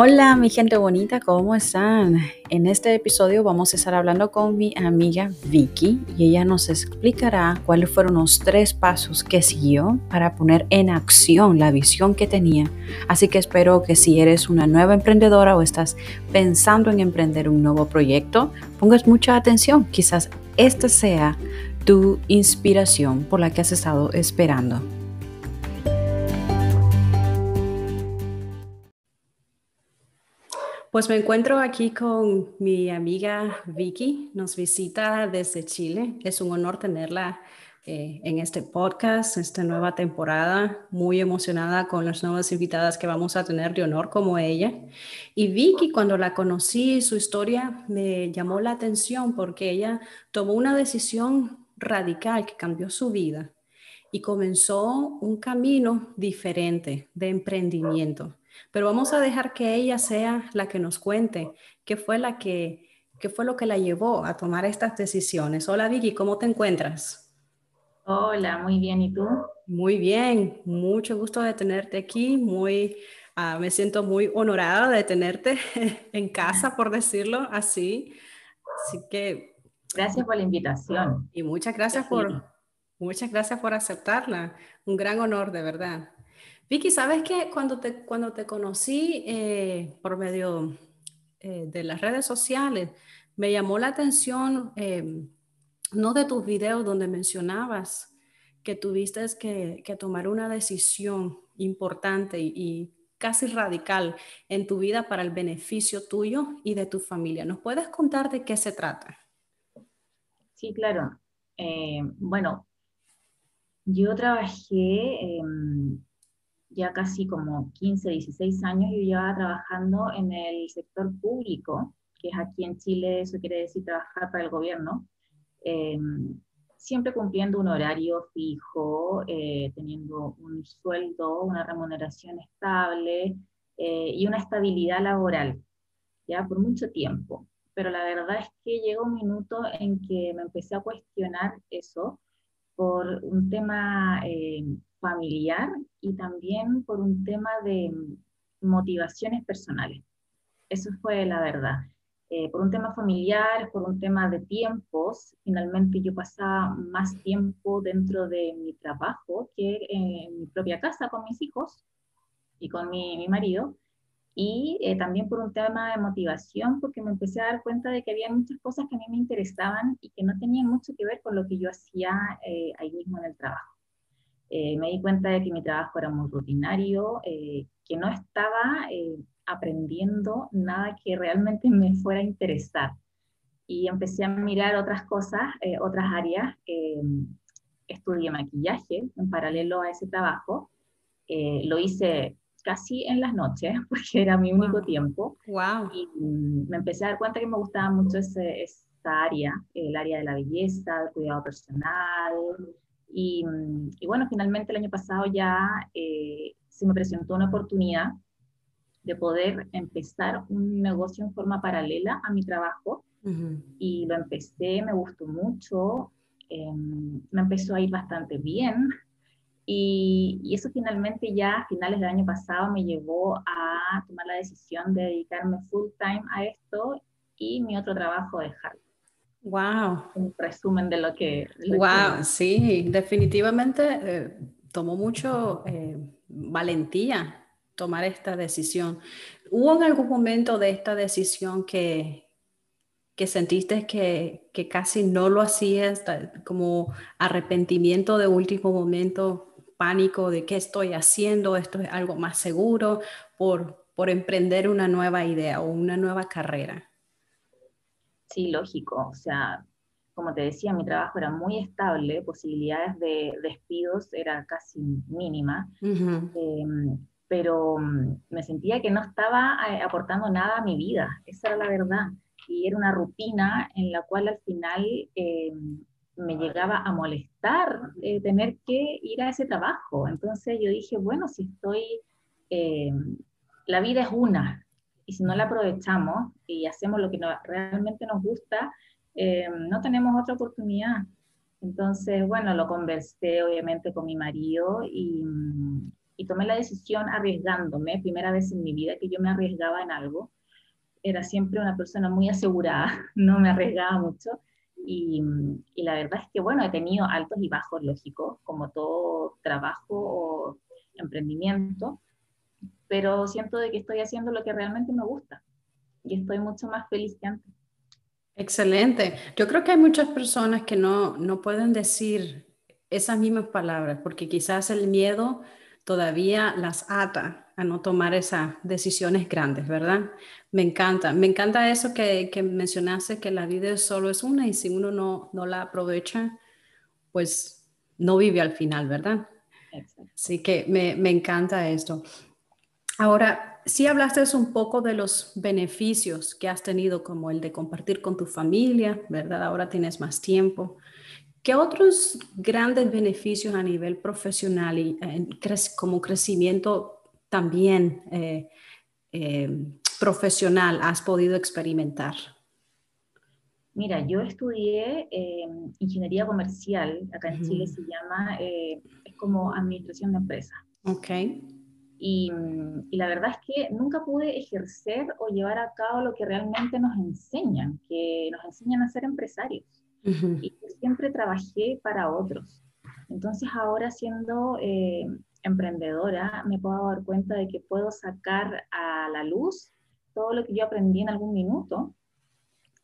Hola mi gente bonita, ¿cómo están? En este episodio vamos a estar hablando con mi amiga Vicky y ella nos explicará cuáles fueron los tres pasos que siguió para poner en acción la visión que tenía. Así que espero que si eres una nueva emprendedora o estás pensando en emprender un nuevo proyecto, pongas mucha atención. Quizás esta sea tu inspiración por la que has estado esperando. Pues me encuentro aquí con mi amiga Vicky, nos visita desde Chile. Es un honor tenerla eh, en este podcast, esta nueva temporada, muy emocionada con las nuevas invitadas que vamos a tener de honor como ella. Y Vicky, cuando la conocí, su historia me llamó la atención porque ella tomó una decisión radical que cambió su vida y comenzó un camino diferente de emprendimiento. Pero vamos a dejar que ella sea la que nos cuente qué fue, la que, qué fue lo que la llevó a tomar estas decisiones. Hola Vicky, ¿cómo te encuentras? Hola, muy bien. ¿Y tú? Muy bien, mucho gusto de tenerte aquí. Muy, uh, me siento muy honorada de tenerte en casa, por decirlo así. Así que... Gracias por la invitación. Y muchas gracias por, muchas gracias por aceptarla. Un gran honor, de verdad. Vicky, ¿sabes qué? Cuando te, cuando te conocí eh, por medio eh, de las redes sociales, me llamó la atención, eh, no de tus videos donde mencionabas que tuviste que, que tomar una decisión importante y, y, casi radical en tu vida para el beneficio tuyo y de tu familia. ¿Nos puedes contar de qué se trata? Sí, claro. bueno, yo trabajé em, ya casi como 15, 16 años, yo llevaba trabajando en el sector público, que es aquí en Chile, eso quiere decir trabajar para el gobierno, em, siempre cumpliendo un horario fijo, eh, teniendo un sueldo, una remuneración estable eh, y una estabilidad laboral, ya por mucho tiempo. Pero la verdad es que llegó un minuto en que me empecé a cuestionar eso por un tema eh, familiar y también por un tema de motivaciones personales. Eso fue la verdad. Eh, por un tema familiar, por un tema de tiempos, finalmente yo pasaba más tiempo dentro de mi trabajo que en mi propia casa con mis hijos y con mi, marido. Y eh, también por un tema de motivación, porque me empecé a dar cuenta de que había muchas cosas que a mí me interesaban y que no tenían mucho que ver con lo que yo hacía eh, ahí mismo en el trabajo. Eh, me di cuenta de que mi trabajo era muy rutinario, eh, que no estaba eh, aprendiendo nada que realmente me fuera a interesar. Y empecé a mirar otras cosas, otras áreas. estudié maquillaje en paralelo a ese trabajo. lo hice casi en las noches, porque era mi único tiempo. Wow. Y me empecé a dar cuenta que me gustaba mucho ese, esa área, el área de la belleza, del cuidado personal, y, bueno, finalmente el año pasado ya eh, se me presentó una oportunidad de poder empezar un negocio en forma paralela a mi trabajo. Y lo empecé, me gustó mucho, em, me empezó a ir bastante bien. Y, y, eso finalmente ya a finales del año pasado me llevó a tomar la decisión de dedicarme full time a esto y mi otro trabajo dejarlo. Wow. Un resumen de lo que... wow, sí, definitivamente eh, tomó mucho eh, valentía tomar esta decisión. ¿Hubo en algún momento de esta decisión que, que sentiste que, que casi no lo hacías, como arrepentimiento de último momento, pánico de qué estoy haciendo, esto es algo más seguro, por, por emprender una nueva idea o una nueva carrera? Sí, lógico. O sea, como te decía, mi trabajo era muy estable, posibilidades de despidos era casi mínima, em, pero mm, me sentía que no estaba eh, aportando nada a mi vida, esa era la verdad. Y era una rutina en la cual al final em, me llegaba a molestar eh, tener que ir a ese trabajo. Entonces yo dije, bueno, si estoy, em, la vida es una, y si no la aprovechamos y hacemos lo que realmente nos gusta, eh, no tenemos otra oportunidad. Entonces, bueno, lo conversé obviamente con mi marido y, y tomé la decisión arriesgándome, primera vez en mi vida que yo me arriesgaba en algo. Era siempre una persona muy asegurada, no me arriesgaba mucho. Y, y, la verdad es que, bueno, he tenido altos y bajos lógicos, como todo trabajo o emprendimiento, pero siento de que estoy haciendo lo que realmente me gusta y estoy mucho más feliz que antes. Excelente. Yo creo que hay muchas personas que no, no pueden decir esas mismas palabras porque quizás el miedo todavía las ata a no tomar esas decisiones grandes, ¿verdad? Me encanta, me encanta eso que, que mencionaste, que la vida solo es una y si uno no, no la aprovecha, pues no vive al final, ¿verdad? Así que me, me encanta esto. Ahora, sí hablaste un poco de los beneficios que has tenido, como el de compartir con tu familia, ¿verdad? Ahora tienes más tiempo. ¿Qué otros grandes beneficios a nivel profesional y como crecimiento también eh, eh, profesional has podido experimentar? Mira, yo estudié eh, ingeniería comercial, acá en Chile se llama, es como administración de empresas. Ok. Y, la verdad es que nunca pude ejercer o llevar a cabo lo que realmente nos enseñan, que nos enseñan a ser empresarios. Y yo siempre trabajé para otros. Entonces ahora siendo eh, emprendedora me puedo dar cuenta de que puedo sacar a la luz todo lo que yo aprendí en algún minuto.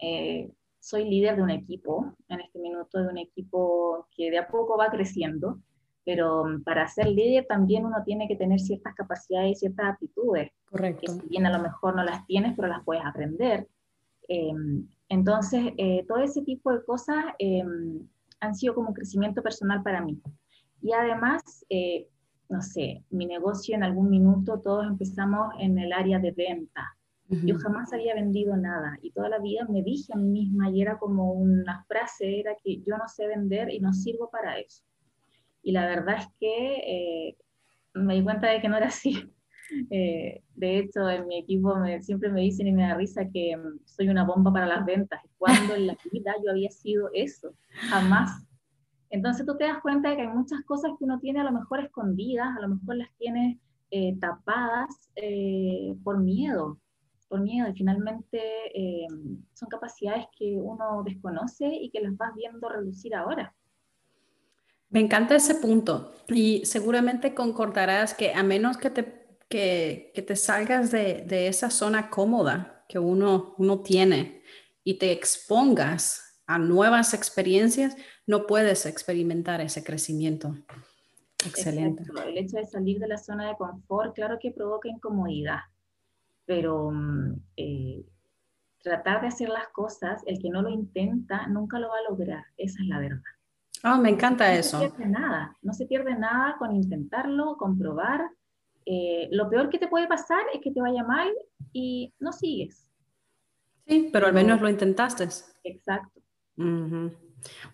Eh, soy líder de un equipo, en este minuto de un equipo que de a poco va creciendo pero mm, para ser líder también uno tiene que tener ciertas capacidades y ciertas aptitudes. Correcto. Que si bien a lo mejor no las tienes, pero las puedes aprender. Em, entonces, eh, todo ese tipo de cosas em, han sido como un crecimiento personal para mí. Y además, eh, no sé, mi negocio en algún minuto todos empezamos en el área de venta. Yo jamás había vendido nada y toda la vida me dije a mí misma y era como una frase, era que yo no sé vender y no sirvo para eso y la verdad es que eh, me di cuenta de que no era así. Eh, de hecho, en mi equipo me, siempre me dicen y me da risa que mm, soy una bomba para las ventas. Cuando en la vida yo había sido eso? Jamás. Entonces tú te das cuenta de que hay muchas cosas que uno tiene a lo mejor escondidas, a lo mejor las tiene eh, tapadas por miedo, por miedo. Y finalmente son capacidades que uno desconoce y que las vas viendo reducir ahora. Me encanta ese punto y seguramente concordarás que a menos que te, que, te salgas de, esa zona cómoda que uno, uno tiene y te expongas a nuevas experiencias, no puedes experimentar ese crecimiento. Excelente. El hecho de salir de la zona de confort, claro que provoca incomodidad, pero mm, eh, tratar de hacer las cosas, el que no lo intenta, nunca lo va a lograr. Esa es la verdad. Ah, me encanta eso. No se pierde nada, no se pierde nada con intentarlo, comprobar. Eh, lo peor que te puede pasar es que te vaya mal y no sigues. Sí, pero al menos lo intentaste. Exacto.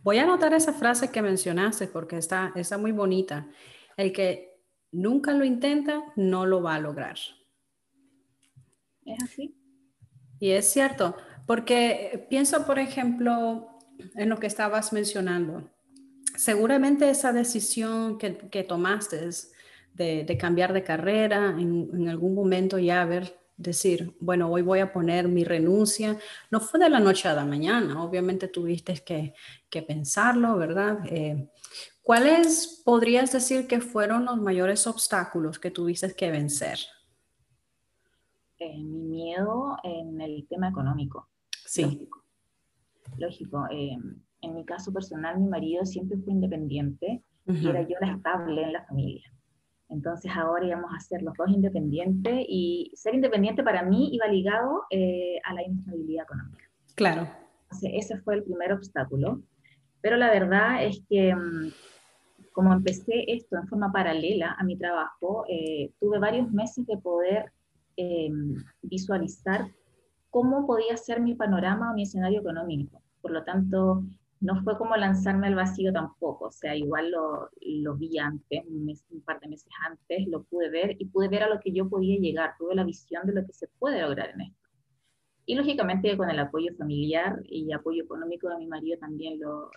Voy a anotar esa frase que mencionaste porque está, está muy bonita. El que nunca lo intenta, no lo va a lograr. Es así. Y es cierto, porque pienso, por ejemplo, en lo que estabas mencionando seguramente esa decisión que, tomaste de, de, cambiar de carrera, en, algún momento ya ver, decir, bueno, hoy voy a poner mi renuncia, no fue de la noche a la mañana, obviamente tuviste que, que pensarlo, ¿verdad? Eh, ¿Cuáles podrías decir que fueron los mayores obstáculos que tuviste que vencer? Eh, mi miedo en el tema económico. Sí. Lógico. Lógico eh, en mi caso personal, mi marido siempre fue independiente y era yo la estable en la familia. Entonces ahora íbamos a ser los dos independientes y ser independiente para mí iba ligado eh, a la inestabilidad económica. Claro. Entonces, ese fue el primer obstáculo. Pero la verdad es que mm, como empecé esto en forma paralela a mi trabajo, eh, tuve varios meses de poder eh, visualizar cómo podía ser mi panorama o mi escenario económico. Por lo tanto, no fue como lanzarme al vacío tampoco, o sea, igual lo, lo vi antes, un, par de meses antes, lo pude ver y pude ver a lo que yo podía llegar, tuve la visión de lo que se puede lograr en esto. Y lógicamente con el apoyo familiar y apoyo económico de mi marido también lo,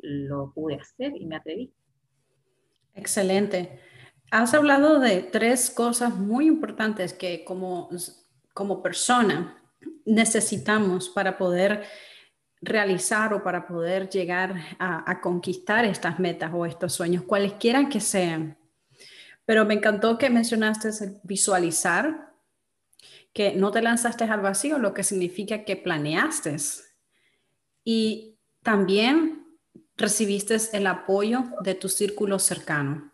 lo pude hacer y me atreví. Excelente. Has hablado de tres cosas muy importantes que como, como persona necesitamos para poder realizar o para poder llegar a, conquistar estas metas o estos sueños, cualesquiera que sean. Pero me encantó que mencionaste visualizar, que no te lanzaste al vacío, lo que significa que planeaste. Y también recibiste el apoyo de tu círculo cercano.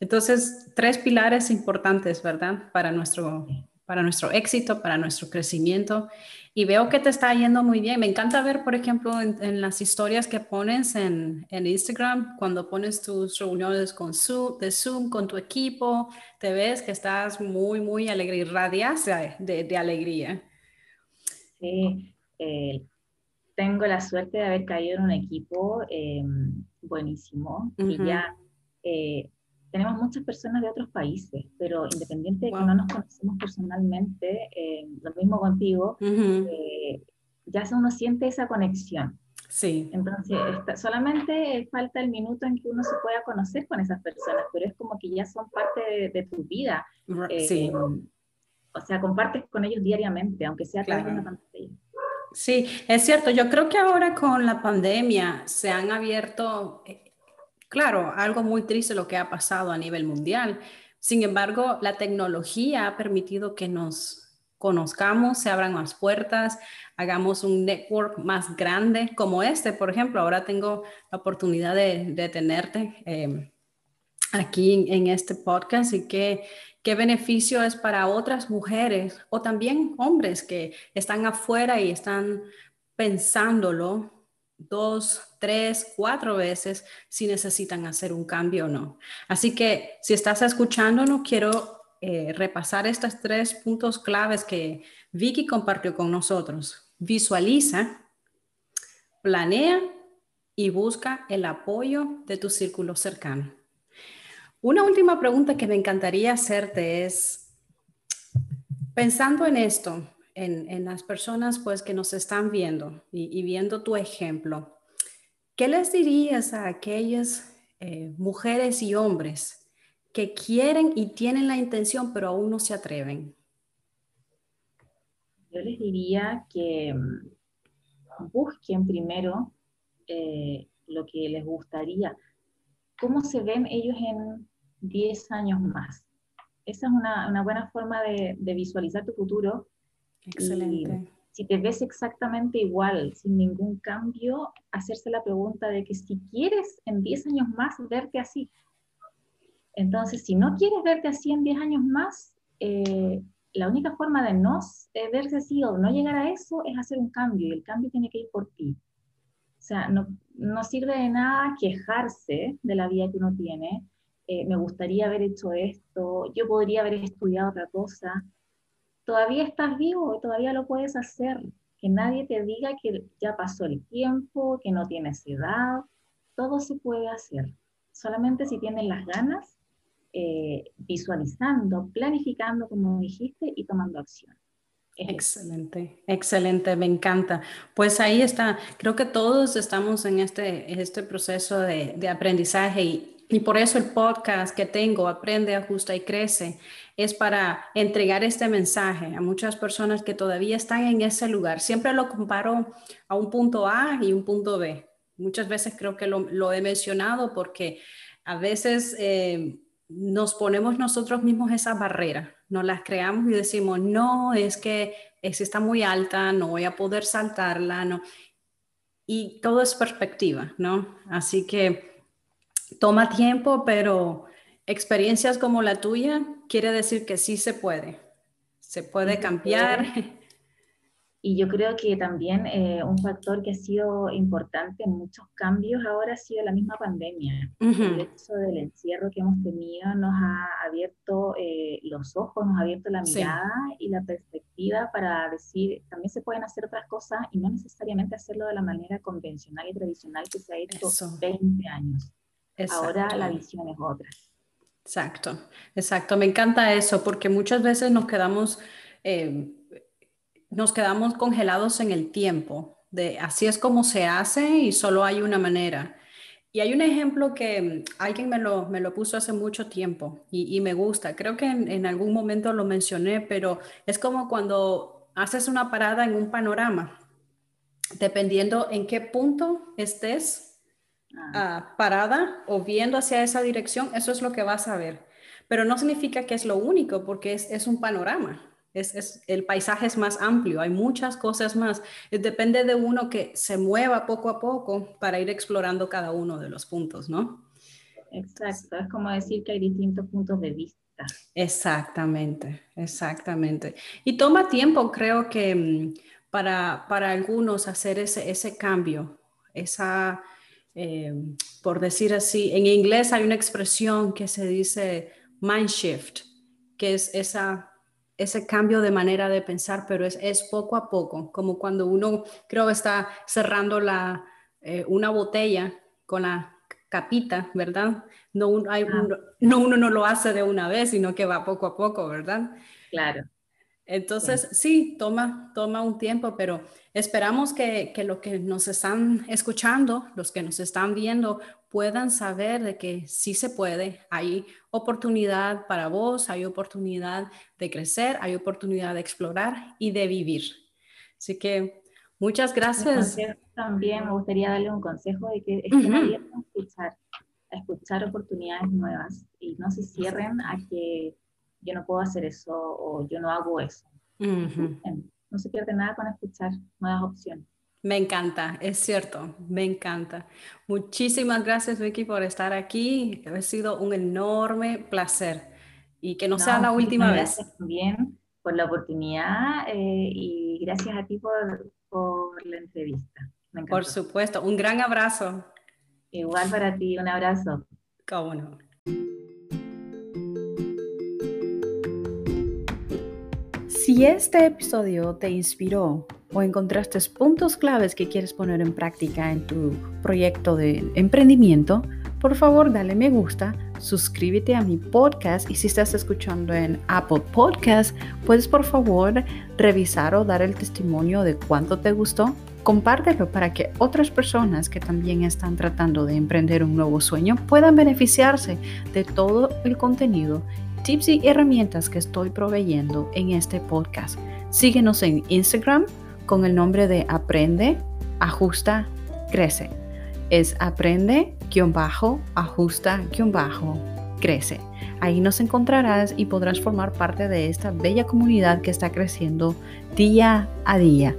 Entonces, tres pilares importantes, ¿verdad? Para nuestro, para nuestro éxito, para nuestro crecimiento. Y veo que te está yendo muy bien. Me encanta ver, por ejemplo, en, las historias que pones en, en, Instagram, cuando pones tus reuniones con Zoom, de Zoom con tu equipo, te ves que estás muy, muy alegre y radias de, de, alegría. Sí, eh, tengo la suerte de haber caído en un equipo eh, buenísimo, y ya eh, tenemos muchas personas de otros países, pero independiente de que no nos conocemos personalmente, eh, lo mismo contigo, eh, ya uno siente esa conexión. Sí. Entonces, solamente falta el minuto en que uno se pueda conocer con esas personas, pero es como que ya son parte de, tu vida. sí. Eh, o sea, compartes con ellos diariamente, aunque sea a través de una pantalla. Sí, es cierto. Yo creo que ahora con la pandemia se han abierto Claro, algo muy triste lo que ha pasado a nivel mundial. Sin embargo, la tecnología ha permitido que nos conozcamos, se abran más puertas, hagamos un network más grande como este, por ejemplo. Ahora tengo la oportunidad de, tenerte eh, aquí en, este podcast y qué, qué beneficio es para otras mujeres o también hombres que están afuera y están pensándolo dos, tres, cuatro veces si necesitan hacer un cambio o no. Así que si estás escuchándonos, quiero eh, repasar estos tres puntos claves que Vicky compartió con nosotros. Visualiza, planea y busca el apoyo de tu círculo cercano. Una última pregunta que me encantaría hacerte es, pensando en esto, en, las personas pues que nos están viendo y, viendo tu ejemplo, ¿qué les dirías a aquellas eh, mujeres y hombres que quieren y tienen la intención pero aún no se atreven? Yo les diría que mm, busquen primero eh, lo que les gustaría, cómo se ven ellos en 10 años más. Esa es una, buena forma de, de, visualizar tu futuro Excelente. si te ves exactamente igual, sin ningún cambio, hacerse la pregunta de que si quieres en 10 años más verte así. Entonces, si no quieres verte así en 10 años más, eh, la única forma de no eh, verse así o no llegar a eso es hacer un cambio y el cambio tiene que ir por ti. O sea, no, no sirve de nada quejarse de la vida que uno tiene. Eh, me gustaría haber hecho esto, yo podría haber estudiado otra cosa todavía estás vivo, todavía lo puedes hacer. Que nadie te diga que ya pasó el tiempo, que no tienes edad, todo se puede hacer. Solamente si tienes las ganas, eh, visualizando, planificando, como dijiste, y tomando acción. excelente, excelente, me encanta. Pues ahí está, creo que todos estamos en este, este proceso de, de aprendizaje y, y por eso el podcast que tengo, Aprende, Ajusta y Crece, es para entregar este mensaje a muchas personas que todavía están en ese lugar. Siempre lo comparo a un punto A y un punto B. Muchas veces creo que lo, he mencionado porque a veces eh, nos ponemos nosotros mismos esa barrera, nos las creamos y decimos, no, es que es, está muy alta, no voy a poder saltarla, no. Y todo es perspectiva, ¿no? Así que toma tiempo, pero experiencias como la tuya quiere decir que sí se puede. Se puede cambiar. Y yo creo que también eh, un factor que ha sido importante en muchos cambios ahora ha sido la misma pandemia. El hecho del encierro que hemos tenido nos ha abierto eh, los ojos, nos ha abierto la mirada y la perspectiva para decir, también se pueden hacer otras cosas y no necesariamente hacerlo de la manera convencional y tradicional que se ha hecho 20 años. Ahora la visión es otra. Exacto, exacto. Me encanta eso porque muchas veces nos quedamos, eh, nos quedamos congelados en el tiempo, de así es como se hace y solo hay una manera. Y hay un ejemplo que alguien me lo, me lo puso hace mucho tiempo y, me gusta. Creo que en, algún momento lo mencioné, pero es como cuando haces una parada en un panorama. Dependiendo en qué punto estés Ah, parada o viendo hacia esa dirección, eso es lo que vas a ver. Pero no significa que es lo único, porque es, es un panorama. Es, el paisaje es más amplio, hay muchas cosas más. Depende de uno que se mueva poco a poco para ir explorando cada uno de los puntos, ¿no? Exacto, es como decir que hay distintos puntos de vista. Exactamente, exactamente. Y toma tiempo, creo que mm, para, para algunos hacer ese, ese cambio, esa, eh, por decir así, en inglés hay una expresión que se dice mind shift, que es esa ese cambio de manera de pensar, pero es, es poco a poco, como cuando uno creo está cerrando la, eh, una botella con la capita, ¿verdad? No, hay, ah. no uno no lo hace de una vez, sino que va poco a poco, ¿verdad? Claro. Entonces, sí, toma, toma un tiempo, pero esperamos que, que lo que nos están escuchando, los que nos están viendo, puedan saber de que sí se puede, hay oportunidad para vos, hay oportunidad de crecer, hay oportunidad de explorar y de vivir. Así que muchas gracias. También me gustaría darle un consejo de que estén abiertos a escuchar, a escuchar oportunidades nuevas y no se cierren a que yo no puedo hacer eso o yo no hago eso. No se pierde nada con escuchar nuevas opciones. Me encanta, es cierto, me encanta. Muchísimas gracias, Vicky, por estar aquí. Ha sido un enorme placer y que no, sea la última vez. Gracias también por la oportunidad eh, y gracias a ti por, por la entrevista. Por supuesto, un gran abrazo. Igual para ti, un abrazo. Cómo no. Si este episodio te inspiró o encontraste puntos claves que quieres poner en práctica en tu proyecto de emprendimiento, por favor dale me gusta, suscríbete a mi podcast y si estás escuchando en Apple Podcast, puedes por favor revisar o dar el testimonio de cuánto te gustó. Compártelo para que otras personas que también están tratando de emprender un nuevo sueño puedan beneficiarse de todo el contenido tips y herramientas que estoy proveyendo en este podcast. Síguenos en Instagram con el nombre de Aprende, Ajusta, Crece. Es aprende, bajo, ajusta, bajo, crece. Ahí nos encontrarás y podrás formar parte de esta bella comunidad que está creciendo día a día.